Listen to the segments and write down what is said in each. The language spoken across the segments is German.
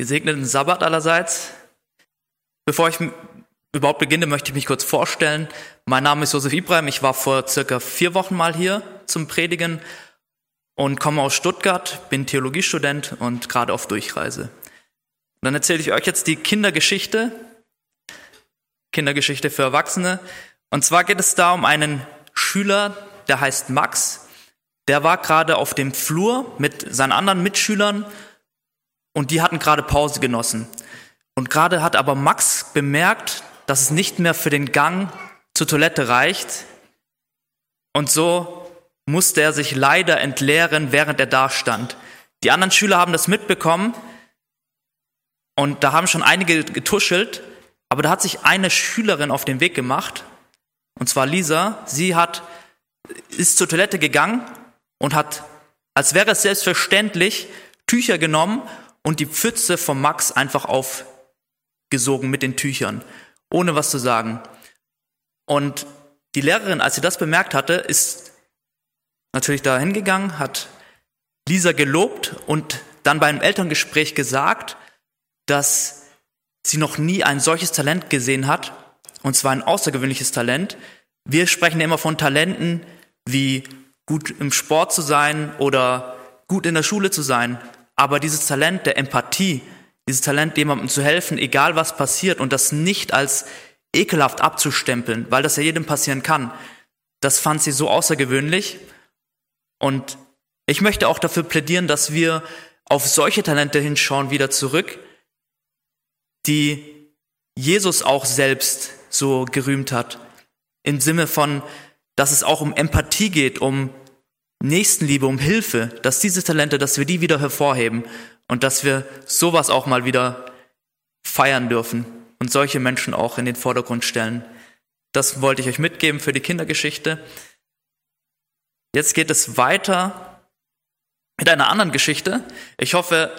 Gesegneten Sabbat allerseits. Bevor ich überhaupt beginne, möchte ich mich kurz vorstellen. Mein Name ist Josef Ibrahim. Ich war vor circa vier Wochen mal hier zum Predigen und komme aus Stuttgart, bin Theologiestudent und gerade auf Durchreise. Und dann erzähle ich euch jetzt die Kindergeschichte, Kindergeschichte für Erwachsene. Und zwar geht es da um einen Schüler, der heißt Max. Der war gerade auf dem Flur mit seinen anderen Mitschülern und die hatten gerade Pause genossen. Und gerade hat aber Max bemerkt, dass es nicht mehr für den Gang zur Toilette reicht. Und so musste er sich leider entleeren, während er da stand. Die anderen Schüler haben das mitbekommen und da haben schon einige getuschelt, aber da hat sich eine Schülerin auf den Weg gemacht, und zwar Lisa. Sie hat, ist zur Toilette gegangen und hat, als wäre es selbstverständlich, Tücher genommen und die Pfütze von Max einfach aufgesogen mit den Tüchern, ohne was zu sagen. Und die Lehrerin, als sie das bemerkt hatte, ist natürlich da hingegangen, hat Lisa gelobt und dann bei einem Elterngespräch gesagt, dass sie noch nie ein solches Talent gesehen hat, und zwar ein außergewöhnliches Talent. Wir sprechen ja immer von Talenten wie gut im Sport zu sein oder gut in der Schule zu sein. Aber dieses Talent der Empathie, dieses Talent, jemandem zu helfen, egal was passiert und das nicht als ekelhaft abzustempeln, weil das ja jedem passieren kann, das fand sie so außergewöhnlich. Und ich möchte auch dafür plädieren, dass wir auf solche Talente hinschauen wieder zurück, die Jesus auch selbst so gerühmt hat. Im Sinne von, dass es auch um Empathie geht, um Nächstenliebe, um Hilfe, dass diese Talente, dass wir die wieder hervorheben und dass wir sowas auch mal wieder feiern dürfen und solche Menschen auch in den Vordergrund stellen. Das wollte ich euch mitgeben für die Kindergeschichte. Jetzt geht es weiter mit einer anderen Geschichte. Ich hoffe,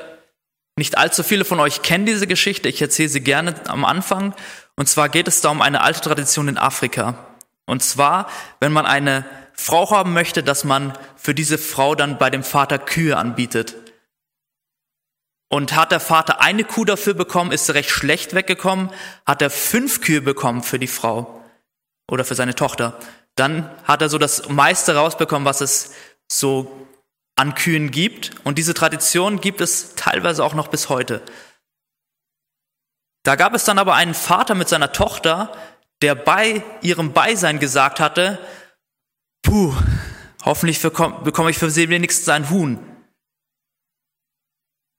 nicht allzu viele von euch kennen diese Geschichte. Ich erzähle sie gerne am Anfang. Und zwar geht es da um eine alte Tradition in Afrika. Und zwar, wenn man eine Frau haben möchte, dass man für diese Frau dann bei dem Vater Kühe anbietet. Und hat der Vater eine Kuh dafür bekommen, ist er recht schlecht weggekommen. Hat er fünf Kühe bekommen für die Frau oder für seine Tochter, dann hat er so das meiste rausbekommen, was es so an Kühen gibt. Und diese Tradition gibt es teilweise auch noch bis heute. Da gab es dann aber einen Vater mit seiner Tochter, der bei ihrem Beisein gesagt hatte, puh, hoffentlich bekomme ich für sie wenigstens ein Huhn.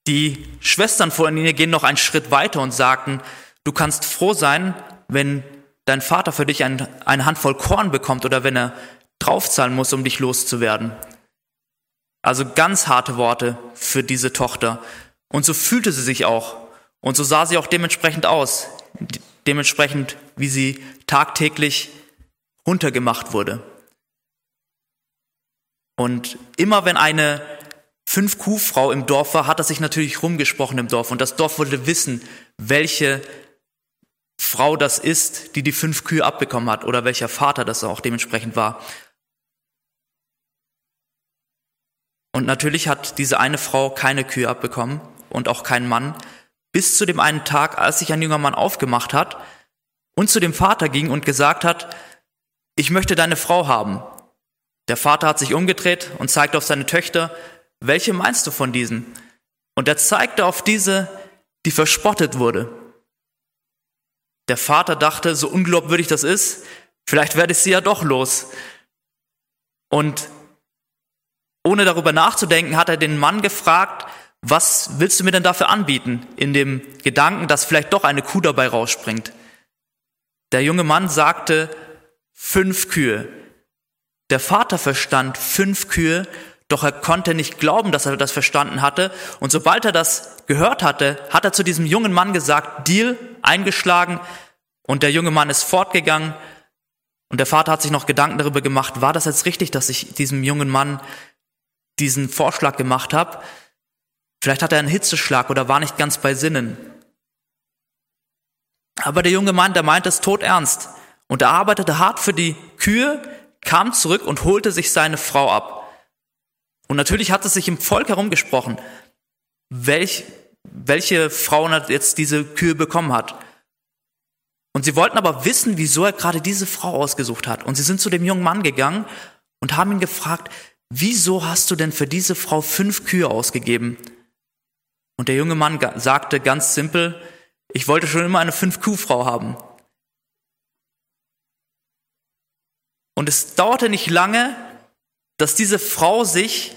Die Schwestern vor ihnen gehen noch einen Schritt weiter und sagten, du kannst froh sein, wenn dein Vater für dich ein, eine Handvoll Korn bekommt oder wenn er draufzahlen muss, um dich loszuwerden. Also ganz harte Worte für diese Tochter. Und so fühlte sie sich auch. Und so sah sie auch dementsprechend aus. Dementsprechend, wie sie tagtäglich runtergemacht wurde. Und immer wenn eine Fünf-Kuh-Frau im Dorf war, hat er sich natürlich rumgesprochen im Dorf. Und das Dorf wollte wissen, welche Frau das ist, die die fünf Kühe abbekommen hat oder welcher Vater das auch dementsprechend war. Und natürlich hat diese eine Frau keine Kühe abbekommen und auch kein Mann, bis zu dem einen Tag, als sich ein junger Mann aufgemacht hat und zu dem Vater ging und gesagt hat, ich möchte deine Frau haben. Der Vater hat sich umgedreht und zeigte auf seine Töchter, welche meinst du von diesen? Und er zeigte auf diese, die verspottet wurde. Der Vater dachte, so unglaubwürdig das ist, vielleicht werde ich sie ja doch los. Und ohne darüber nachzudenken, hat er den Mann gefragt, was willst du mir denn dafür anbieten? In dem Gedanken, dass vielleicht doch eine Kuh dabei rausspringt. Der junge Mann sagte, fünf Kühe. Der Vater verstand fünf Kühe, doch er konnte nicht glauben, dass er das verstanden hatte. Und sobald er das gehört hatte, hat er zu diesem jungen Mann gesagt, Deal, eingeschlagen. Und der junge Mann ist fortgegangen. Und der Vater hat sich noch Gedanken darüber gemacht, war das jetzt richtig, dass ich diesem jungen Mann diesen Vorschlag gemacht habe? Vielleicht hat er einen Hitzeschlag oder war nicht ganz bei Sinnen. Aber der junge Mann, der meinte es tot ernst. Und er arbeitete hart für die Kühe, kam zurück und holte sich seine Frau ab. Und natürlich hat es sich im Volk herumgesprochen. Welch, welche Frau jetzt diese Kühe bekommen hat. Und sie wollten aber wissen, wieso er gerade diese Frau ausgesucht hat. Und sie sind zu dem jungen Mann gegangen und haben ihn gefragt, wieso hast du denn für diese Frau fünf Kühe ausgegeben? Und der junge Mann sagte ganz simpel, ich wollte schon immer eine Fünf-Kuh-Frau haben. Und es dauerte nicht lange, dass diese Frau sich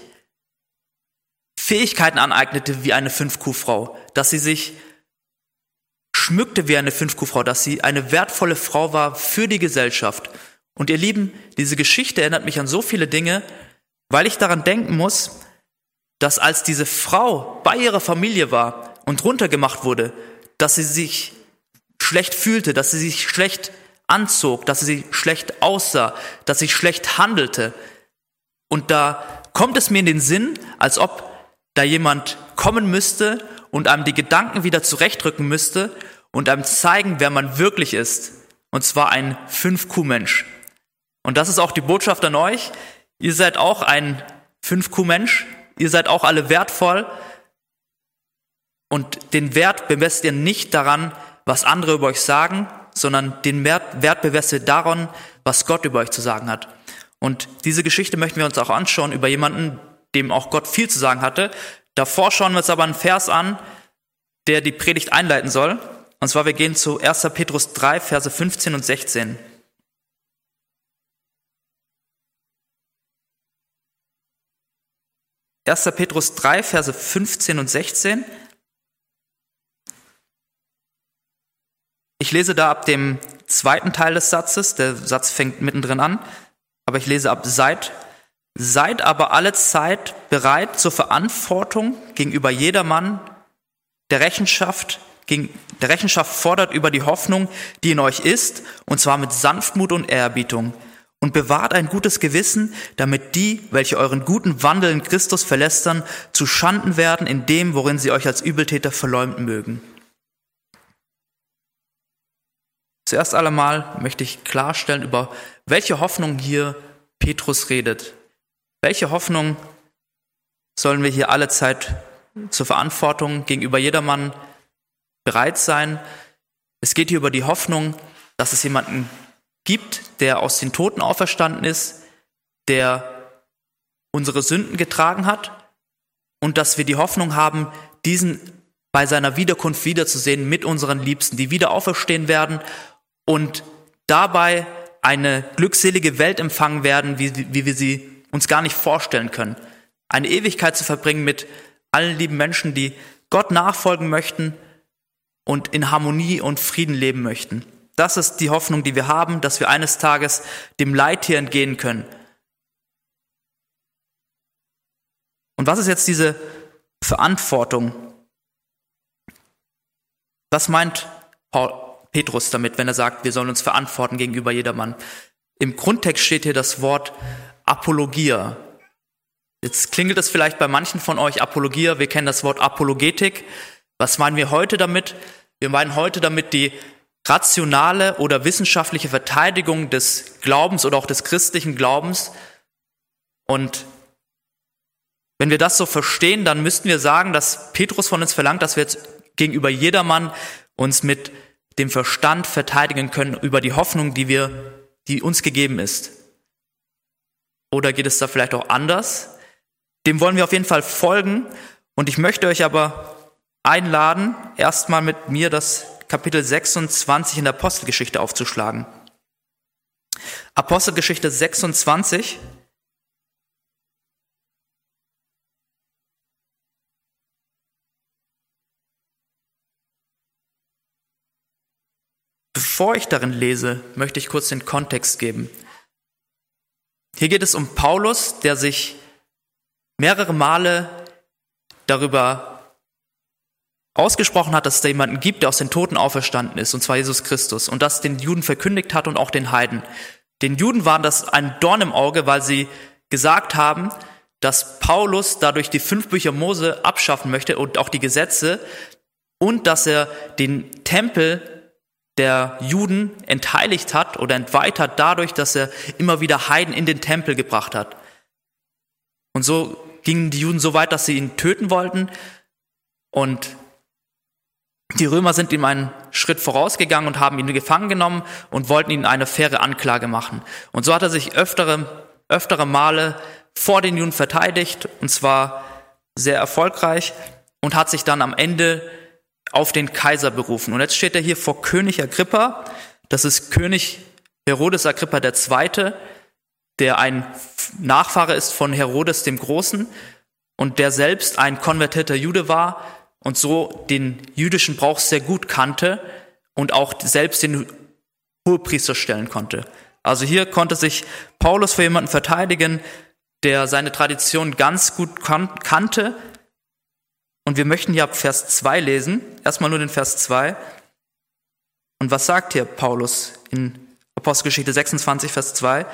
Fähigkeiten aneignete wie eine Fünf-Kuh-Frau, dass sie sich schmückte wie eine Fünf-Kuh-Frau, dass sie eine wertvolle Frau war für die Gesellschaft. Und ihr Lieben, diese Geschichte erinnert mich an so viele Dinge, weil ich daran denken muss, dass als diese Frau bei ihrer Familie war und runtergemacht wurde, dass sie sich schlecht fühlte, dass sie sich schlecht anzog, dass sie schlecht aussah, dass sie schlecht handelte. Und da kommt es mir in den Sinn, als ob da jemand kommen müsste und einem die Gedanken wieder zurechtrücken müsste und einem zeigen, wer man wirklich ist. Und zwar ein Fünf-Kuh-Mensch. Und das ist auch die Botschaft an euch. Ihr seid auch ein Fünf-Kuh-Mensch. Ihr seid auch alle wertvoll. Und den Wert bemesst ihr nicht daran, was andere über euch sagen, sondern den Wert, Wert ihr daran, was Gott über euch zu sagen hat. Und diese Geschichte möchten wir uns auch anschauen über jemanden, dem auch Gott viel zu sagen hatte. Davor schauen wir uns aber einen Vers an, der die Predigt einleiten soll. Und zwar wir gehen zu 1. Petrus 3, Verse 15 und 16. Erster Petrus 3, Verse 15 und 16. Ich lese da ab dem zweiten Teil des Satzes, der Satz fängt mittendrin an, aber ich lese ab seid Seid aber alle Zeit bereit zur Verantwortung gegenüber jedermann, der Rechenschaft, der Rechenschaft fordert über die Hoffnung, die in euch ist, und zwar mit Sanftmut und Ehrerbietung. Und bewahrt ein gutes Gewissen, damit die, welche euren guten Wandel in Christus verlästern, zu Schanden werden in dem, worin sie euch als Übeltäter verleumden mögen. Zuerst allemal möchte ich klarstellen, über welche Hoffnung hier Petrus redet. Welche Hoffnung sollen wir hier alle Zeit zur Verantwortung gegenüber jedermann bereit sein? Es geht hier über die Hoffnung, dass es jemanden gibt, der aus den Toten auferstanden ist, der unsere Sünden getragen hat und dass wir die Hoffnung haben, diesen bei seiner Wiederkunft wiederzusehen mit unseren Liebsten, die wieder auferstehen werden und dabei eine glückselige Welt empfangen werden, wie, wie wir sie uns gar nicht vorstellen können. Eine Ewigkeit zu verbringen mit allen lieben Menschen, die Gott nachfolgen möchten und in Harmonie und Frieden leben möchten. Das ist die Hoffnung, die wir haben, dass wir eines Tages dem Leid hier entgehen können. Und was ist jetzt diese Verantwortung? Was meint Paul, Petrus damit, wenn er sagt, wir sollen uns verantworten gegenüber jedermann? Im Grundtext steht hier das Wort Apologia. Jetzt klingelt es vielleicht bei manchen von euch Apologia. Wir kennen das Wort Apologetik. Was meinen wir heute damit? Wir meinen heute damit die rationale oder wissenschaftliche Verteidigung des Glaubens oder auch des christlichen Glaubens. Und wenn wir das so verstehen, dann müssten wir sagen, dass Petrus von uns verlangt, dass wir jetzt gegenüber jedermann uns mit dem Verstand verteidigen können über die Hoffnung, die wir, die uns gegeben ist. Oder geht es da vielleicht auch anders? Dem wollen wir auf jeden Fall folgen. Und ich möchte euch aber einladen, erstmal mit mir das Kapitel 26 in der Apostelgeschichte aufzuschlagen. Apostelgeschichte 26. Bevor ich darin lese, möchte ich kurz den Kontext geben. Hier geht es um Paulus, der sich mehrere Male darüber ausgesprochen hat, dass es da jemanden gibt, der aus den Toten auferstanden ist, und zwar Jesus Christus, und das den Juden verkündigt hat und auch den Heiden. Den Juden waren das ein Dorn im Auge, weil sie gesagt haben, dass Paulus dadurch die fünf Bücher Mose abschaffen möchte und auch die Gesetze und dass er den Tempel der Juden entheiligt hat oder entweiht dadurch, dass er immer wieder Heiden in den Tempel gebracht hat. Und so gingen die Juden so weit, dass sie ihn töten wollten. Und Die Römer sind ihm einen Schritt vorausgegangen und haben ihn gefangen genommen und wollten ihn eine faire Anklage machen. Und so hat er sich öftere, öftere Male vor den Juden verteidigt, und zwar sehr erfolgreich, und hat sich dann am Ende auf den Kaiser berufen. Und jetzt steht er hier vor König Agrippa, das ist König Herodes Agrippa II., der ein Nachfahre ist von Herodes dem Großen und der selbst ein konvertierter Jude war und so den jüdischen Brauch sehr gut kannte und auch selbst den Hohepriester stellen konnte. Also hier konnte sich Paulus für jemanden verteidigen, der seine Tradition ganz gut kan kannte. Und wir möchten hier ab Vers 2 lesen. Erstmal nur den Vers 2. Und was sagt hier Paulus in Apostelgeschichte 26, Vers 2?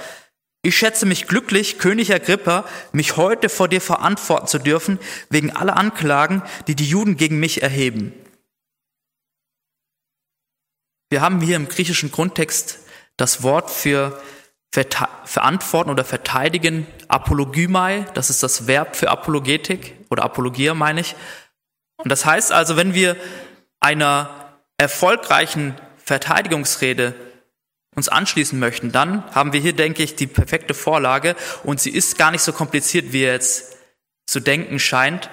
Ich schätze mich glücklich, König Agrippa, mich heute vor dir verantworten zu dürfen, wegen aller Anklagen, die die Juden gegen mich erheben. Wir haben hier im griechischen Grundtext das Wort für verantworten oder verteidigen, Apologymai, das ist das Verb für Apologetik oder Apologia meine ich. Und das heißt also, wenn wir einer erfolgreichen Verteidigungsrede uns anschließen möchten, dann haben wir hier, denke ich, die perfekte Vorlage und sie ist gar nicht so kompliziert, wie jetzt zu denken scheint.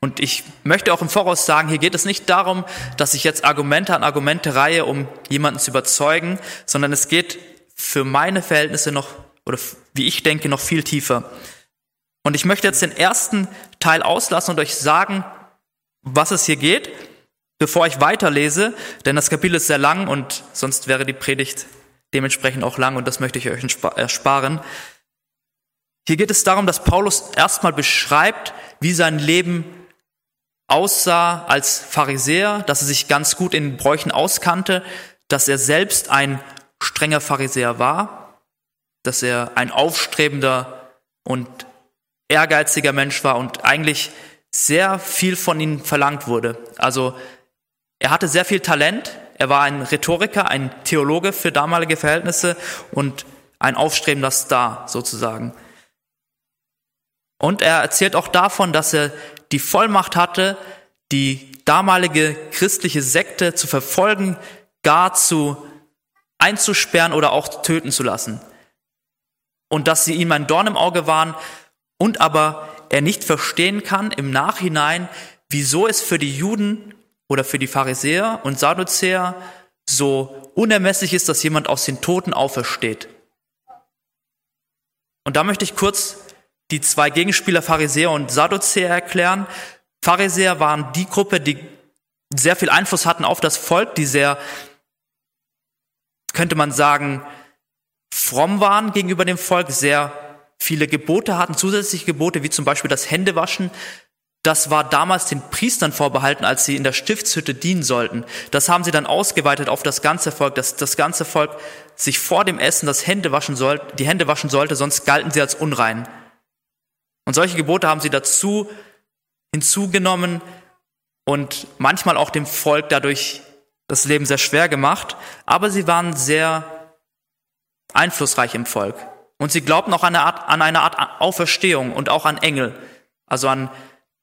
Und ich möchte auch im Voraus sagen, hier geht es nicht darum, dass ich jetzt Argumente an Argumente reihe, um jemanden zu überzeugen, sondern es geht für meine Verhältnisse noch, oder wie ich denke, noch viel tiefer. Und ich möchte jetzt den ersten Teil auslassen und euch sagen, was es hier geht, bevor ich weiterlese, denn das Kapitel ist sehr lang und sonst wäre die Predigt dementsprechend auch lang und das möchte ich euch ersparen. Hier geht es darum, dass Paulus erstmal beschreibt, wie sein Leben aussah als Pharisäer, dass er sich ganz gut in Bräuchen auskannte, dass er selbst ein strenger Pharisäer war, dass er ein aufstrebender und ehrgeiziger Mensch war und eigentlich sehr viel von ihm verlangt wurde. Also er hatte sehr viel Talent, er war ein Rhetoriker, ein Theologe für damalige Verhältnisse und ein aufstrebender Star sozusagen. Und er erzählt auch davon, dass er die Vollmacht hatte, die damalige christliche Sekte zu verfolgen, gar zu einzusperren oder auch töten zu lassen. Und dass sie ihm ein Dorn im Auge waren und aber er nicht verstehen kann im Nachhinein, wieso es für die Juden oder für die Pharisäer und Sadduzäer so unermesslich ist, dass jemand aus den Toten aufersteht. Und da möchte ich kurz die zwei Gegenspieler Pharisäer und Sadduzäer erklären. Pharisäer waren die Gruppe, die sehr viel Einfluss hatten auf das Volk, die sehr, könnte man sagen, fromm waren gegenüber dem Volk, sehr viele Gebote hatten, zusätzliche Gebote, wie zum Beispiel das Händewaschen, das war damals den Priestern vorbehalten, als sie in der Stiftshütte dienen sollten. Das haben sie dann ausgeweitet auf das ganze Volk, dass das ganze Volk sich vor dem Essen das Hände waschen soll, die Hände waschen sollte, sonst galten sie als unrein. Und solche Gebote haben sie dazu hinzugenommen und manchmal auch dem Volk dadurch das Leben sehr schwer gemacht, aber sie waren sehr einflussreich im Volk. Und sie glaubten auch an eine Art, an eine Art Auferstehung und auch an Engel, also an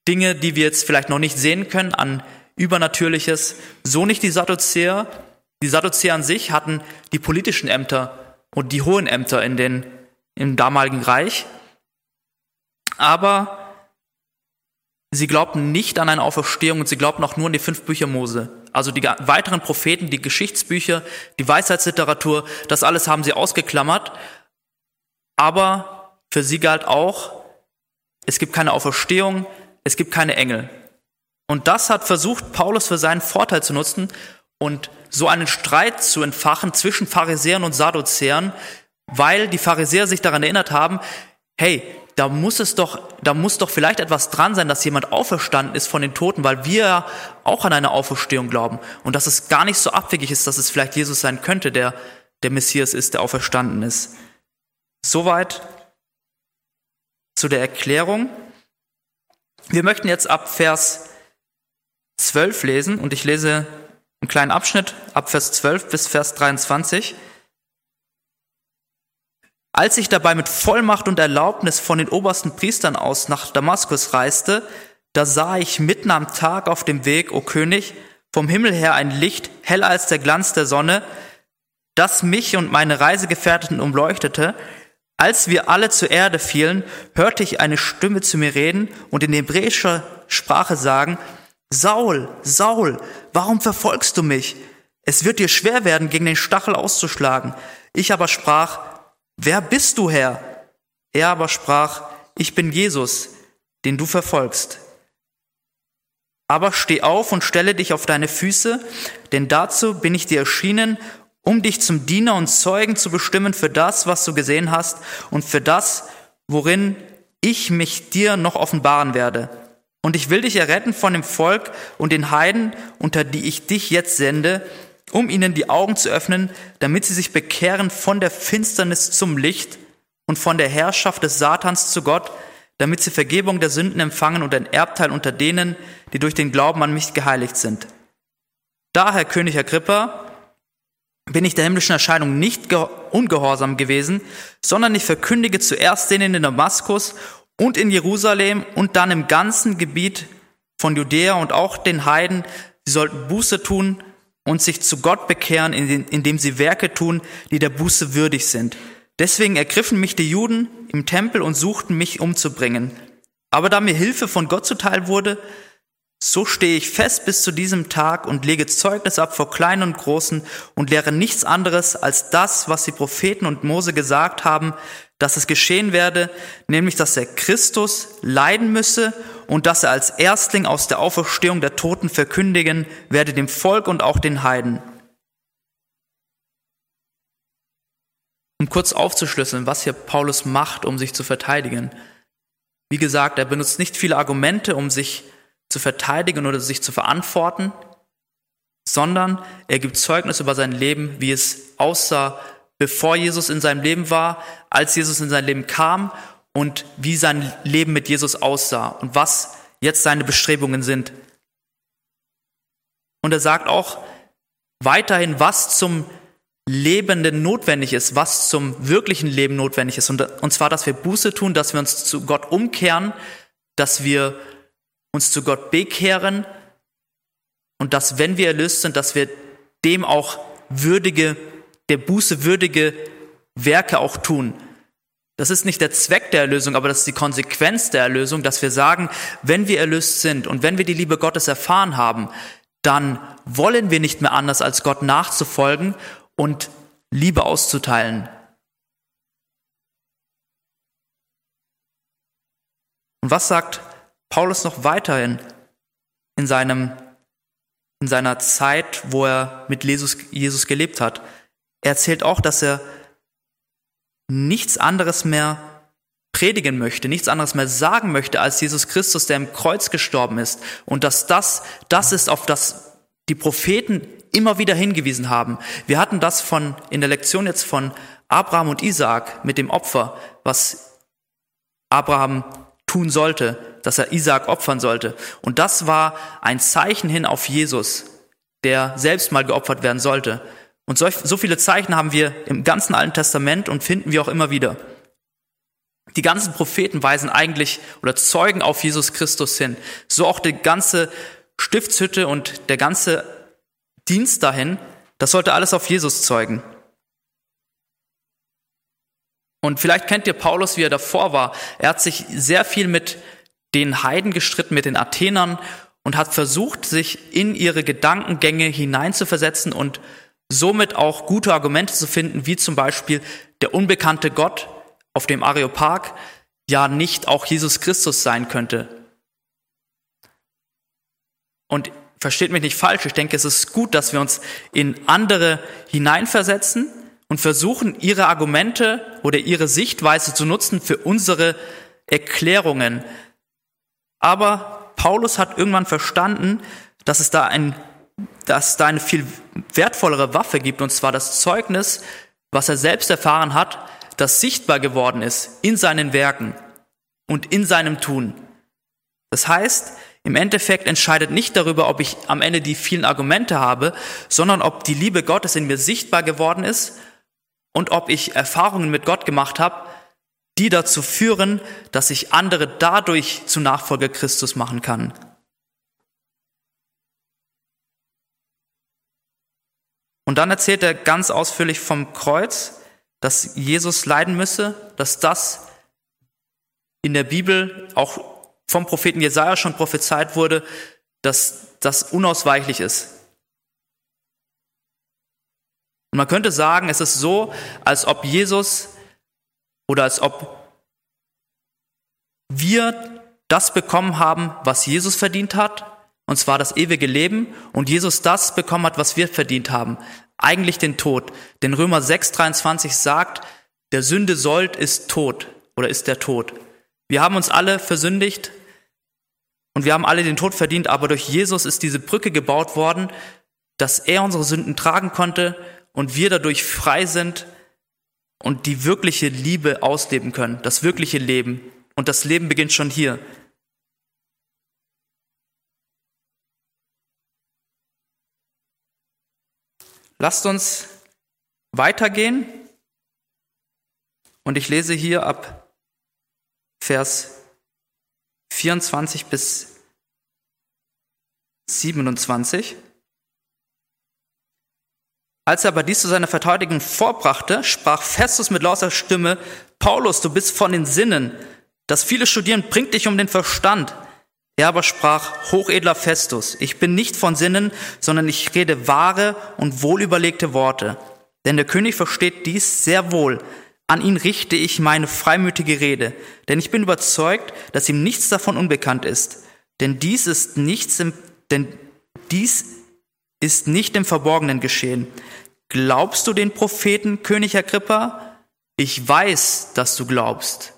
Dinge, die wir jetzt vielleicht noch nicht sehen können, an Übernatürliches. So nicht die Sadduzäer. Die Sadduzäer an sich hatten die politischen Ämter und die hohen Ämter in den, im damaligen Reich. Aber sie glaubten nicht an eine Auferstehung und sie glaubten auch nur an die fünf Bücher Mose. Also die weiteren Propheten, die Geschichtsbücher, die Weisheitsliteratur, das alles haben sie ausgeklammert. Aber für sie galt auch, es gibt keine Auferstehung, es gibt keine Engel. Und das hat versucht Paulus für seinen Vorteil zu nutzen und so einen Streit zu entfachen zwischen Pharisäern und Sadduzäern, weil die Pharisäer sich daran erinnert haben, hey, da muss es doch, da muss doch vielleicht etwas dran sein, dass jemand auferstanden ist von den Toten, weil wir auch an eine Auferstehung glauben und dass es gar nicht so abwegig ist, dass es vielleicht Jesus sein könnte, der der Messias ist, der auferstanden ist. Soweit zu der Erklärung. Wir möchten jetzt ab Vers 12 lesen und ich lese einen kleinen Abschnitt ab Vers 12 bis Vers 23. Als ich dabei mit Vollmacht und Erlaubnis von den obersten Priestern aus nach Damaskus reiste, da sah ich mitten am Tag auf dem Weg, o König, vom Himmel her ein Licht, heller als der Glanz der Sonne, das mich und meine Reisegefährten umleuchtete. Als wir alle zur Erde fielen, hörte ich eine Stimme zu mir reden und in hebräischer Sprache sagen, Saul, Saul, warum verfolgst du mich? Es wird dir schwer werden, gegen den Stachel auszuschlagen. Ich aber sprach, wer bist du, Herr? Er aber sprach, ich bin Jesus, den du verfolgst. Aber steh auf und stelle dich auf deine Füße, denn dazu bin ich dir erschienen, um dich zum Diener und Zeugen zu bestimmen für das, was du gesehen hast und für das, worin ich mich dir noch offenbaren werde. Und ich will dich erretten von dem Volk und den Heiden, unter die ich dich jetzt sende, um ihnen die Augen zu öffnen, damit sie sich bekehren von der Finsternis zum Licht und von der Herrschaft des Satans zu Gott, damit sie Vergebung der Sünden empfangen und ein Erbteil unter denen, die durch den Glauben an mich geheiligt sind. Daher, König Agrippa, bin ich der himmlischen Erscheinung nicht ungehorsam gewesen, sondern ich verkündige zuerst denen in Damaskus und in Jerusalem und dann im ganzen Gebiet von Judäa und auch den Heiden, sie sollten Buße tun und sich zu Gott bekehren, indem sie Werke tun, die der Buße würdig sind. Deswegen ergriffen mich die Juden im Tempel und suchten mich umzubringen. Aber da mir Hilfe von Gott zuteil wurde, so stehe ich fest bis zu diesem Tag und lege Zeugnis ab vor Kleinen und Großen und lehre nichts anderes als das, was die Propheten und Mose gesagt haben, dass es geschehen werde, nämlich dass der Christus leiden müsse und dass er als Erstling aus der Auferstehung der Toten verkündigen werde dem Volk und auch den Heiden. Um kurz aufzuschlüsseln, was hier Paulus macht, um sich zu verteidigen. Wie gesagt, er benutzt nicht viele Argumente, um sich zu verteidigen oder sich zu verantworten, sondern er gibt Zeugnis über sein Leben, wie es aussah, bevor Jesus in seinem Leben war, als Jesus in sein Leben kam und wie sein Leben mit Jesus aussah und was jetzt seine Bestrebungen sind. Und er sagt auch weiterhin, was zum Lebenden notwendig ist, was zum wirklichen Leben notwendig ist. Und zwar, dass wir Buße tun, dass wir uns zu Gott umkehren, dass wir uns zu Gott bekehren und dass, wenn wir erlöst sind, dass wir dem auch würdige, der Buße würdige Werke auch tun. Das ist nicht der Zweck der Erlösung, aber das ist die Konsequenz der Erlösung, dass wir sagen, wenn wir erlöst sind und wenn wir die Liebe Gottes erfahren haben, dann wollen wir nicht mehr anders, als Gott nachzufolgen und Liebe auszuteilen. Und was sagt Paulus noch weiterhin in, seinem, in seiner Zeit, wo er mit Jesus, Jesus gelebt hat? Er erzählt auch, dass er nichts anderes mehr predigen möchte, nichts anderes mehr sagen möchte als Jesus Christus, der im Kreuz gestorben ist. Und dass das das ist, auf das die Propheten immer wieder hingewiesen haben. Wir hatten das von, in der Lektion jetzt von Abraham und Isaak mit dem Opfer, was Abraham tun sollte, dass er Isaak opfern sollte. Und das war ein Zeichen hin auf Jesus, der selbst mal geopfert werden sollte. Und so, so viele Zeichen haben wir im ganzen Alten Testament und finden wir auch immer wieder. Die ganzen Propheten weisen eigentlich oder zeugen auf Jesus Christus hin. So auch die ganze Stiftshütte und der ganze Dienst dahin, das sollte alles auf Jesus zeugen. Und vielleicht kennt ihr Paulus, wie er davor war. Er hat sich sehr viel mit den Heiden gestritten, mit den Athenern und hat versucht, sich in ihre Gedankengänge hineinzuversetzen und somit auch gute Argumente zu finden, wie zum Beispiel der unbekannte Gott auf dem Areopag ja nicht auch Jesus Christus sein könnte. Und versteht mich nicht falsch, ich denke, es ist gut, dass wir uns in andere hineinversetzen und versuchen, ihre Argumente oder ihre Sichtweise zu nutzen für unsere Erklärungen. Aber Paulus hat irgendwann verstanden, dass es da ein, dass da eine viel wertvollere Waffe gibt, und zwar das Zeugnis, was er selbst erfahren hat, das sichtbar geworden ist in seinen Werken und in seinem Tun. Das heißt, im Endeffekt entscheidet nicht darüber, ob ich am Ende die vielen Argumente habe, sondern ob die Liebe Gottes in mir sichtbar geworden ist und ob ich Erfahrungen mit Gott gemacht habe, die dazu führen, dass ich andere dadurch zu Nachfolger Christus machen kann. Und dann erzählt er ganz ausführlich vom Kreuz, dass Jesus leiden müsse, dass das in der Bibel auch vom Propheten Jesaja schon prophezeit wurde, dass das unausweichlich ist. Und man könnte sagen, es ist so, als ob Jesus oder als ob wir das bekommen haben, was Jesus verdient hat, und zwar das ewige Leben, und Jesus das bekommen hat, was wir verdient haben, eigentlich den Tod. Denn Römer 6,23 sagt, der Sünde Sold ist tot oder ist der Tod. Wir haben uns alle versündigt und wir haben alle den Tod verdient, aber durch Jesus ist diese Brücke gebaut worden, dass er unsere Sünden tragen konnte und wir dadurch frei sind und die wirkliche Liebe ausleben können, das wirkliche Leben. Und das Leben beginnt schon hier. Lasst uns weitergehen. Und ich lese hier ab Vers 24 bis 27. Als er aber dies zu seiner Verteidigung vorbrachte, sprach Festus mit lauter Stimme, Paulus, du bist von den Sinnen. Das viele Studieren bringt dich um den Verstand. Er aber sprach, hochedler Festus, ich bin nicht von Sinnen, sondern ich rede wahre und wohlüberlegte Worte. Denn der König versteht dies sehr wohl. An ihn richte ich meine freimütige Rede, denn ich bin überzeugt, dass ihm nichts davon unbekannt ist. Denn dies ist nichts im, denn dies ist nicht im Verborgenen geschehen. Glaubst du den Propheten, König Agrippa? Ich weiß, dass du glaubst.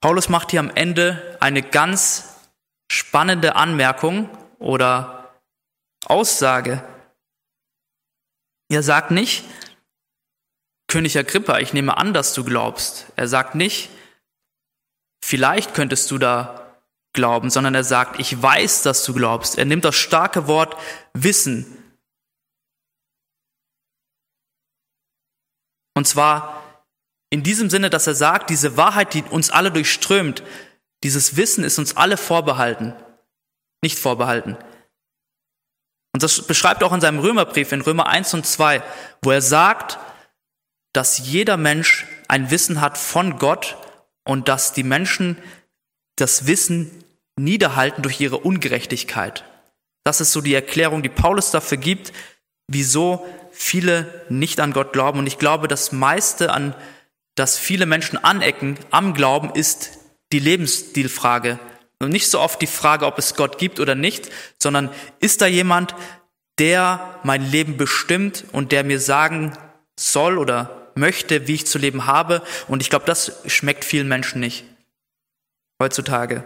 Paulus macht hier am Ende eine ganz spannende Anmerkung oder Aussage. Er sagt nicht, König Agrippa, ich nehme an, dass du glaubst. Er sagt nicht, vielleicht könntest du da glauben, sondern er sagt, ich weiß, dass du glaubst. Er nimmt das starke Wort Wissen. Und zwar in diesem Sinne, dass er sagt, diese Wahrheit, die uns alle durchströmt, dieses Wissen ist uns alle vorbehalten, nicht vorbehalten. Und das beschreibt auch in seinem Römerbrief in Römer 1 und 2, wo er sagt, dass jeder Mensch ein Wissen hat von Gott und dass die Menschen das Wissen niederhalten durch ihre Ungerechtigkeit. Das ist so die Erklärung, die Paulus dafür gibt, wieso viele nicht an Gott glauben. Und ich glaube, das meiste an dass viele Menschen anecken am Glauben, ist die Lebensstilfrage. Und nicht so oft die Frage, ob es Gott gibt oder nicht, sondern ist da jemand, der mein Leben bestimmt und der mir sagen soll oder möchte, wie ich zu leben habe. Und ich glaube, das schmeckt vielen Menschen nicht heutzutage.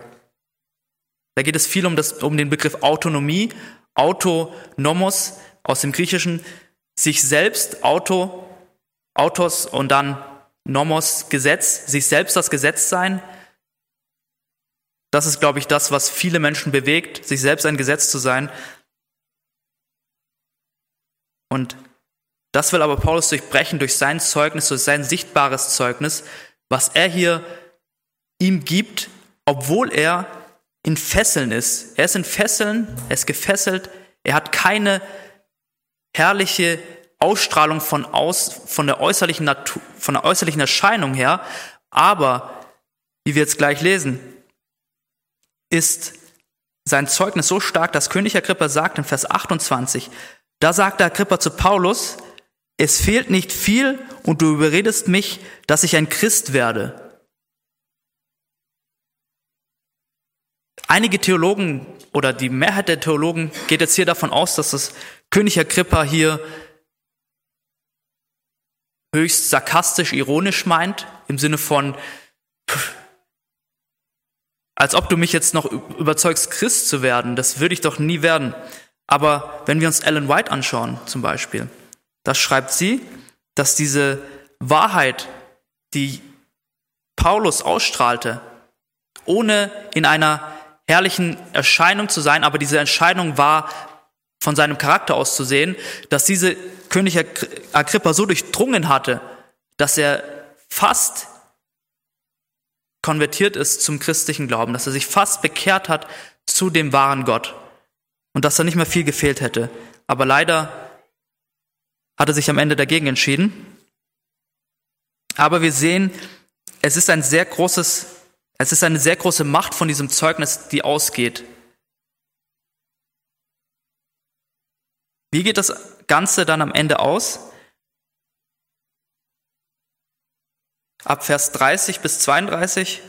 Da geht es viel um, das, um den Begriff Autonomie, Autonomos aus dem Griechischen, sich selbst, Auto, Autos und dann Nomos Gesetz, sich selbst das Gesetz sein. Das ist, glaube ich, das, was viele Menschen bewegt, sich selbst ein Gesetz zu sein. Und das will aber Paulus durchbrechen durch sein Zeugnis, durch sein sichtbares Zeugnis, was er hier ihm gibt, obwohl er in Fesseln ist. Er ist in Fesseln, er ist gefesselt, er hat keine herrliche Ausstrahlung von, aus, von, der äußerlichen Natur, von der äußerlichen Erscheinung her, aber, wie wir jetzt gleich lesen, ist sein Zeugnis so stark, dass König Agrippa sagt in Vers 28, da sagt Agrippa zu Paulus, es fehlt nicht viel und du überredest mich, dass ich ein Christ werde. Einige Theologen oder die Mehrheit der Theologen geht jetzt hier davon aus, dass das König Agrippa hier höchst sarkastisch, ironisch meint, im Sinne von, als ob du mich jetzt noch überzeugst, Christ zu werden, das würde ich doch nie werden. Aber wenn wir uns Ellen White anschauen, zum Beispiel, da schreibt sie, dass diese Wahrheit, die Paulus ausstrahlte, ohne in einer herrlichen Erscheinung zu sein, aber diese Erscheinung war von seinem Charakter aus zu sehen, dass diese König Agrippa so durchdrungen hatte, dass er fast konvertiert ist zum christlichen Glauben, dass er sich fast bekehrt hat zu dem wahren Gott. und dass da nicht mehr viel gefehlt hätte. Aber leider hat er sich am Ende dagegen entschieden. Aber wir sehen, es ist ein sehr großes, es ist eine sehr große Macht von diesem Zeugnis, die ausgeht. Wie geht das Ganze dann am Ende aus? Ab Vers 30 bis 32.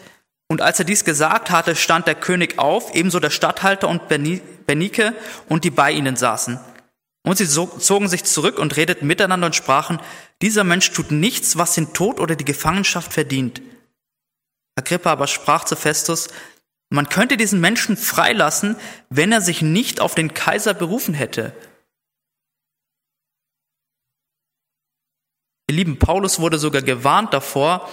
Und als er dies gesagt hatte, stand der König auf, ebenso der Statthalter und Bernike und die bei ihnen saßen. Und sie zogen sich zurück und redeten miteinander und sprachen, dieser Mensch tut nichts, was den Tod oder die Gefangenschaft verdient. Agrippa aber sprach zu Festus, man könnte diesen Menschen freilassen, wenn er sich nicht auf den Kaiser berufen hätte. Ihr lieben, Paulus wurde sogar gewarnt davor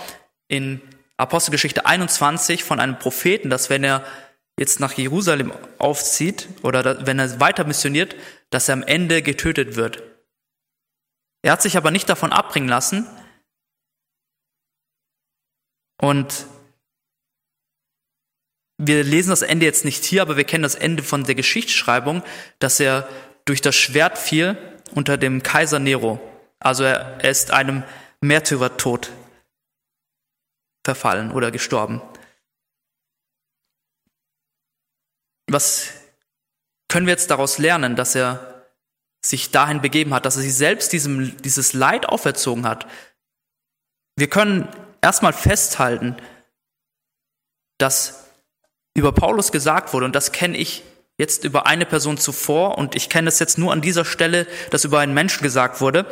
in Apostelgeschichte 21 von einem Propheten, dass wenn er jetzt nach Jerusalem aufzieht oder wenn er weiter missioniert, dass er am Ende getötet wird. Er hat sich aber nicht davon abbringen lassen und wir lesen das Ende jetzt nicht hier, aber wir kennen das Ende von der Geschichtsschreibung, dass er durch das Schwert fiel unter dem Kaiser Nero. Also er, ist einem Märtyrertod verfallen oder gestorben. Was können wir jetzt daraus lernen, dass er sich dahin begeben hat, dass er sich selbst diesem, dieses Leid auferzogen hat? Wir können erstmal festhalten, dass über Paulus gesagt wurde, und das kenne ich jetzt über eine Person zuvor, und ich kenne es jetzt nur an dieser Stelle, dass über einen Menschen gesagt wurde,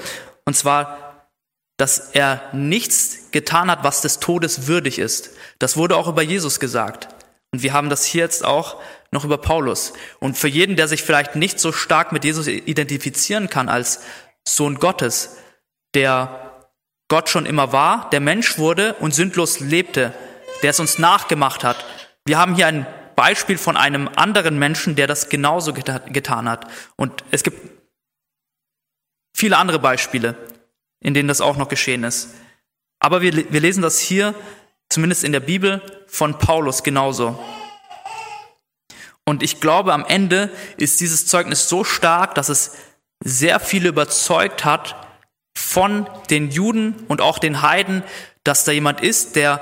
und zwar, dass er nichts getan hat, was des Todes würdig ist. Das wurde auch über Jesus gesagt. Und wir haben das hier jetzt auch noch über Paulus. Und für jeden, der sich vielleicht nicht so stark mit Jesus identifizieren kann als Sohn Gottes, der Gott schon immer war, der Mensch wurde und sündlos lebte, der es uns nachgemacht hat. Wir haben hier ein Beispiel von einem anderen Menschen, der das genauso getan hat. Und es gibt viele andere Beispiele, in denen das auch noch geschehen ist. Aber wir, wir lesen das hier, zumindest in der Bibel, von Paulus genauso. Und ich glaube, am Ende ist dieses Zeugnis so stark, dass es sehr viele überzeugt hat von den Juden und auch den Heiden, dass da jemand ist, der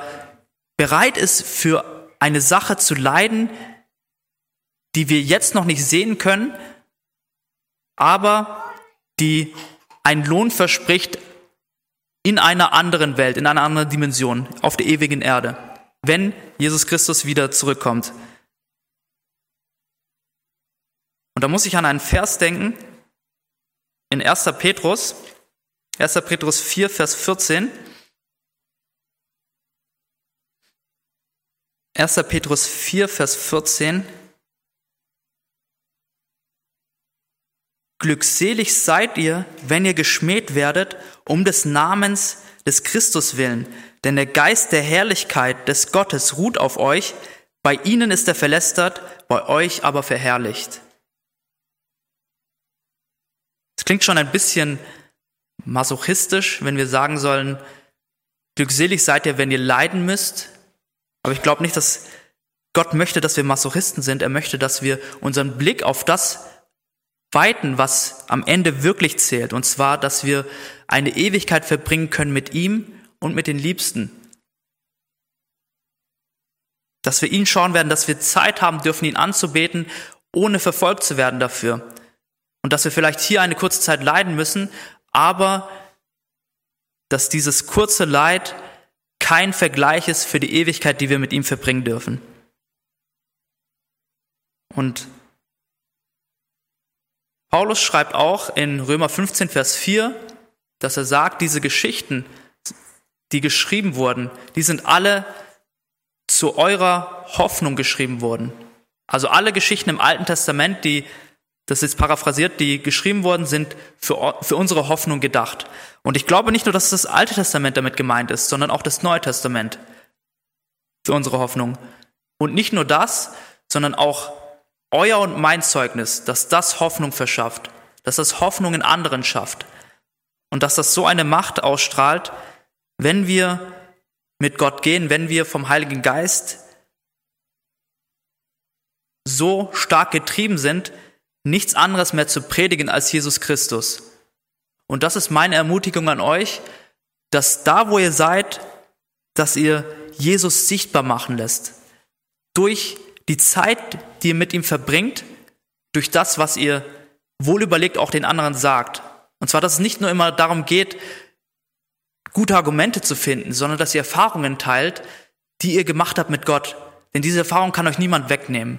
bereit ist, für eine Sache zu leiden, die wir jetzt noch nicht sehen können, aber die einen Lohn verspricht in einer anderen Welt, in einer anderen Dimension, auf der ewigen Erde, wenn Jesus Christus wieder zurückkommt. Und da muss ich an einen Vers denken in 1. Petrus, 1. Petrus 4, Vers 14. 1. Petrus 4, Vers 14. Glückselig seid ihr, wenn ihr geschmäht werdet, um des Namens des Christus willen, denn der Geist der Herrlichkeit des Gottes ruht auf euch, bei ihnen ist er verlästert, bei euch aber verherrlicht. Es klingt schon ein bisschen masochistisch, wenn wir sagen sollen, glückselig seid ihr, wenn ihr leiden müsst. Aber ich glaube nicht, dass Gott möchte, dass wir Masochisten sind. Er möchte, dass wir unseren Blick auf das weiten, was am Ende wirklich zählt. Und zwar, dass wir eine Ewigkeit verbringen können mit ihm und mit den Liebsten. Dass wir ihn schauen werden, dass wir Zeit haben dürfen, ihn anzubeten, ohne verfolgt zu werden dafür. Und dass wir vielleicht hier eine kurze Zeit leiden müssen, aber dass dieses kurze Leid kein Vergleich ist für die Ewigkeit, die wir mit ihm verbringen dürfen. Und Paulus schreibt auch in Römer 15, Vers 4, dass er sagt, diese Geschichten, die geschrieben wurden, die sind alle zu eurer Hoffnung geschrieben worden. Also alle Geschichten im Alten Testament, die das ist paraphrasiert, die geschrieben worden sind, für, für unsere Hoffnung gedacht. Und ich glaube nicht nur, dass das Alte Testament damit gemeint ist, sondern auch das Neue Testament für unsere Hoffnung. Und nicht nur das, sondern auch euer und mein Zeugnis, dass das Hoffnung verschafft, dass das Hoffnung in anderen schafft und dass das so eine Macht ausstrahlt, wenn wir mit Gott gehen, wenn wir vom Heiligen Geist so stark getrieben sind, nichts anderes mehr zu predigen als Jesus Christus. Und das ist meine Ermutigung an euch, dass da, wo ihr seid, dass ihr Jesus sichtbar machen lässt. Durch die Zeit, die ihr mit ihm verbringt, durch das, was ihr wohlüberlegt auch den anderen sagt. Und zwar, dass es nicht nur immer darum geht, gute Argumente zu finden, sondern dass ihr Erfahrungen teilt, die ihr gemacht habt mit Gott. Denn diese Erfahrung kann euch niemand wegnehmen.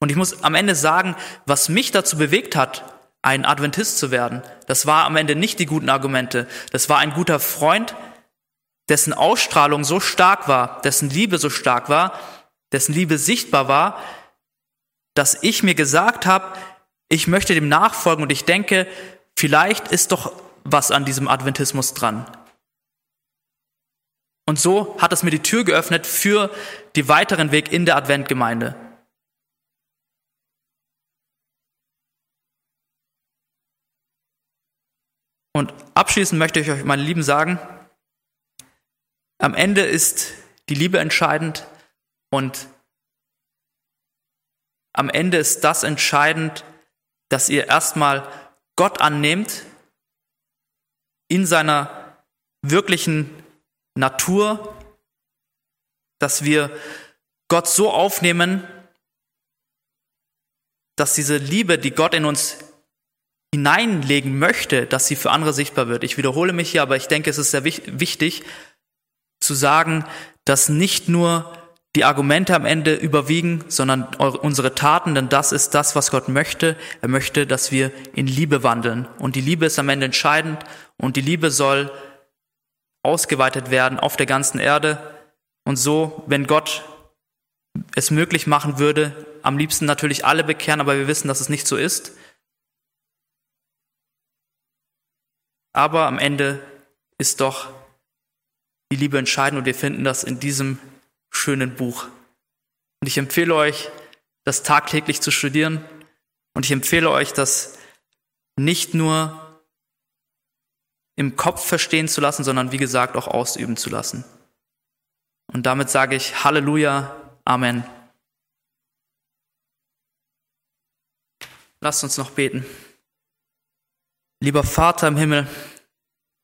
Und ich muss am Ende sagen, was mich dazu bewegt hat, ein Adventist zu werden, das war am Ende nicht die guten Argumente. Das war ein guter Freund, dessen Ausstrahlung so stark war, dessen Liebe so stark war, dessen Liebe sichtbar war, dass ich mir gesagt habe, ich möchte dem nachfolgen und ich denke, vielleicht ist doch was an diesem Adventismus dran. Und so hat es mir die Tür geöffnet für die weiteren Weg in der Adventgemeinde. Und abschließend möchte ich euch, meine Lieben, sagen, am Ende ist die Liebe entscheidend und am Ende ist das entscheidend, dass ihr erstmal Gott annehmt in seiner wirklichen Natur, dass wir Gott so aufnehmen, dass diese Liebe, die Gott in uns hineinlegen möchte, dass sie für andere sichtbar wird. Ich wiederhole mich hier, aber ich denke, es ist sehr wichtig zu sagen, dass nicht nur die Argumente am Ende überwiegen, sondern unsere Taten, denn das ist das, was Gott möchte. Er möchte, dass wir in Liebe wandeln. Und die Liebe ist am Ende entscheidend und die Liebe soll ausgeweitet werden auf der ganzen Erde. Und so, wenn Gott es möglich machen würde, am liebsten natürlich alle bekehren, aber wir wissen, dass es nicht so ist. Aber am Ende ist doch die Liebe entscheidend und wir finden das in diesem schönen Buch. Und ich empfehle euch, das tagtäglich zu studieren und ich empfehle euch, das nicht nur im Kopf verstehen zu lassen, sondern wie gesagt auch ausüben zu lassen. Und damit sage ich Halleluja, Amen. Lasst uns noch beten. Lieber Vater im Himmel,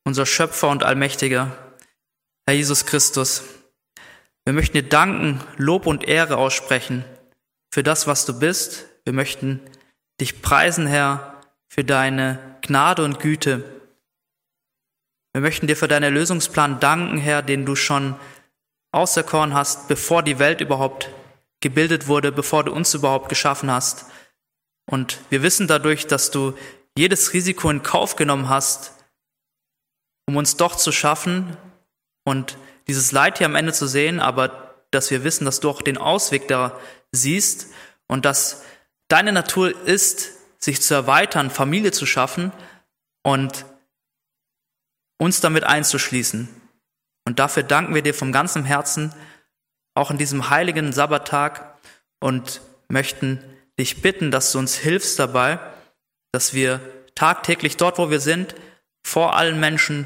unser Schöpfer und Allmächtiger, Herr Jesus Christus, wir möchten dir danken, Lob und Ehre aussprechen für das, was du bist. Wir möchten dich preisen, Herr, für deine Gnade und Güte. Wir möchten dir für deinen Erlösungsplan danken, Herr, den du schon auserkoren hast, bevor die Welt überhaupt gebildet wurde, bevor du uns überhaupt geschaffen hast. Und wir wissen dadurch, dass du jedes Risiko in Kauf genommen hast, um uns doch zu schaffen und dieses Leid hier am Ende zu sehen, aber dass wir wissen, dass du auch den Ausweg da siehst und dass deine Natur ist, sich zu erweitern, Familie zu schaffen und uns damit einzuschließen. Und dafür danken wir dir vom ganzen Herzen, auch in diesem heiligen Sabbattag und möchten dich bitten, dass du uns hilfst dabei, dass wir tagtäglich dort, wo wir sind, vor allen Menschen,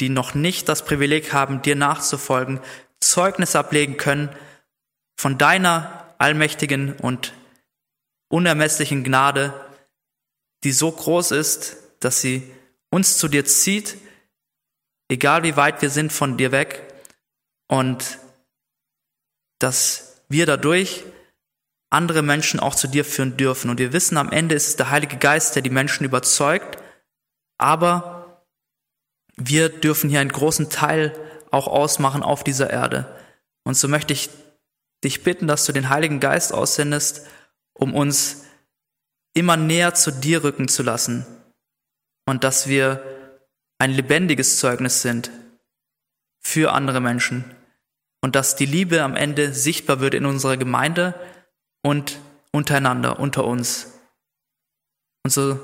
die noch nicht das Privileg haben, dir nachzufolgen, Zeugnis ablegen können von deiner allmächtigen und unermesslichen Gnade, die so groß ist, dass sie uns zu dir zieht, egal wie weit wir sind von dir weg, und dass wir dadurch andere Menschen auch zu dir führen dürfen. Und wir wissen, am Ende ist es der Heilige Geist, der die Menschen überzeugt, aber wir dürfen hier einen großen Teil auch ausmachen auf dieser Erde. Und so möchte ich dich bitten, dass du den Heiligen Geist aussendest, um uns immer näher zu dir rücken zu lassen und dass wir ein lebendiges Zeugnis sind für andere Menschen und dass die Liebe am Ende sichtbar wird in unserer Gemeinde und untereinander, unter uns. Und so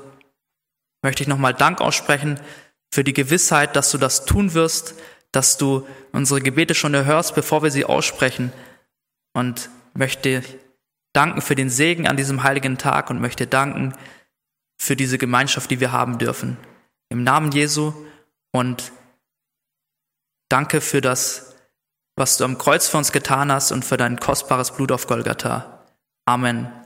möchte ich nochmal Dank aussprechen für die Gewissheit, dass du das tun wirst, dass du unsere Gebete schon erhörst, bevor wir sie aussprechen. Und möchte danken für den Segen an diesem heiligen Tag und möchte danken für diese Gemeinschaft, die wir haben dürfen. Im Namen Jesu und danke für das, was du am Kreuz für uns getan hast und für dein kostbares Blut auf Golgatha. Amen.